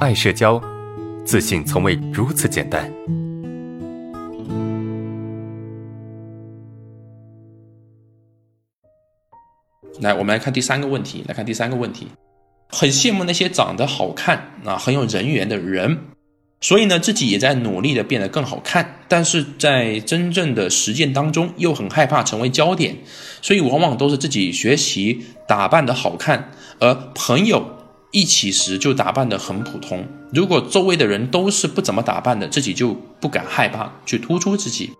爱社交，自信从未如此简单。来，我们来看第三个问题。来看第三个问题，很羡慕那些长得好看啊、很有人缘的人，所以呢，自己也在努力的变得更好看，但是在真正的实践当中，又很害怕成为焦点，所以往往都是自己学习打扮的好看，而朋友一起时就打扮的很普通。如果周围的人都是不怎么打扮的，自己就不敢害怕去突出自己。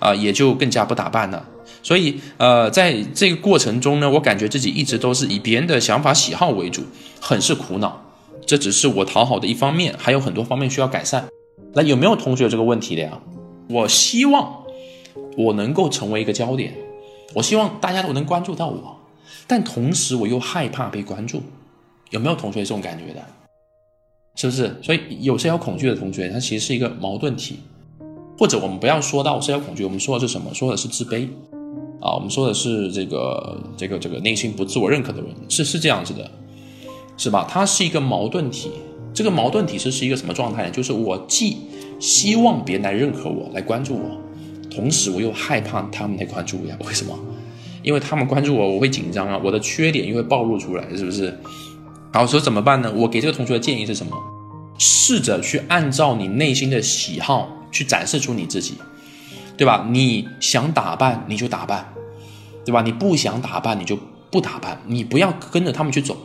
啊、也就更加不打扮了。所以，呃，在这个过程中呢，我感觉自己一直都是以别人的想法、喜好为主，很是苦恼。这只是我讨好的一方面，还有很多方面需要改善。那有没有同学有这个问题的呀？我希望我能够成为一个焦点，我希望大家都能关注到我，但同时我又害怕被关注。有没有同学这种感觉的？是不是？所以有社交恐惧的同学，他其实是一个矛盾体。或者我们不要说到社交恐惧，我们说的是什么？说的是自卑啊，我们说的是这个这个这个内心不自我认可的人，是是这样子的，是吧？他是一个矛盾体。这个矛盾体是是一个什么状态呢？就是我既希望别人来认可我，来关注我，同时我又害怕他们来关注我呀？为什么？因为他们关注我，我会紧张啊，我的缺点又会暴露出来，是不是？好，所以怎么办呢？我给这个同学的建议是什么？试着去按照你内心的喜好去展示出你自己，对吧？你想打扮你就打扮，对吧？你不想打扮你就不打扮，你不要跟着他们去走，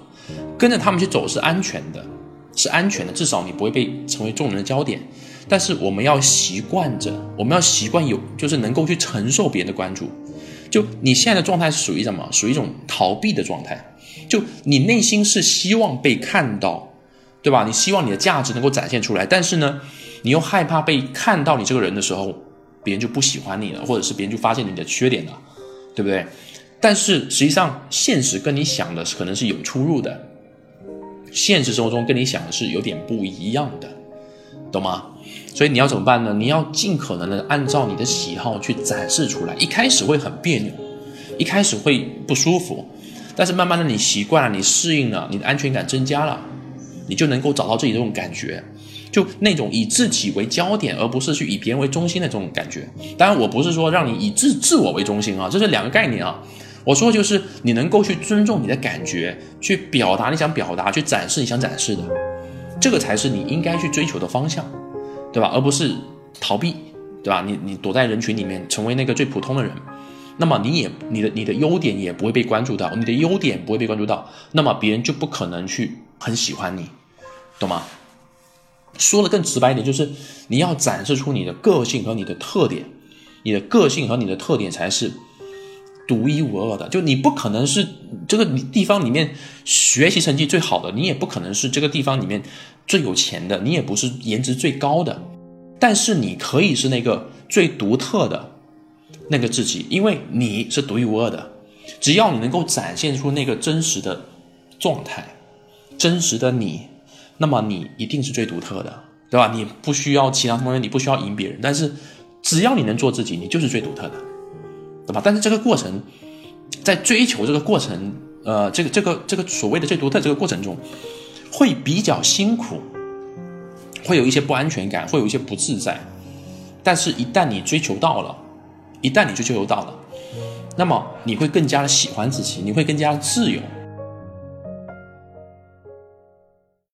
跟着他们去走是安全的，是安全的，至少你不会被成为众人的焦点。但是我们要习惯着，我们要习惯有，就是能够去承受别人的关注。就你现在的状态是属于什么？属于一种逃避的状态。就你内心是希望被看到，对吧？你希望你的价值能够展现出来，但是呢，你又害怕被看到你这个人的时候，别人就不喜欢你了，或者是别人就发现你的缺点了，对不对？但是实际上，现实跟你想的可能是有出入的，现实生活中跟你想的是有点不一样的，懂吗？所以你要怎么办呢？你要尽可能的按照你的喜好去展示出来。一开始会很别扭，一开始会不舒服，但是慢慢的你习惯了，你适应了，你的安全感增加了，你就能够找到自己这种感觉，就那种以自己为焦点，而不是去以别人为中心的这种感觉。当然，我不是说让你以自自我为中心啊，这是两个概念啊。我说就是你能够去尊重你的感觉，去表达你想表达，去展示你想展示的，这个才是你应该去追求的方向。对吧？而不是逃避，对吧？你你躲在人群里面，成为那个最普通的人，那么你也你的你的优点也不会被关注到，你的优点不会被关注到，那么别人就不可能去很喜欢你，懂吗？说的更直白一点，就是你要展示出你的个性和你的特点，你的个性和你的特点才是独一无二的。就你不可能是这个地方里面学习成绩最好的，你也不可能是这个地方里面最有钱的，你也不是颜值最高的，但是你可以是那个最独特的那个自己，因为你是独一无二的。只要你能够展现出那个真实的状态，真实的你，那么你一定是最独特的，对吧？你不需要其他方面，你不需要赢别人，但是只要你能做自己，你就是最独特的，对吧？但是这个过程，在追求这个过程，呃，这个这个这个所谓的最独特这个过程中，会比较辛苦，会有一些不安全感，会有一些不自在。但是，一旦你追求到了，一旦你去追求到了，那么你会更加的喜欢自己，你会更加的自由，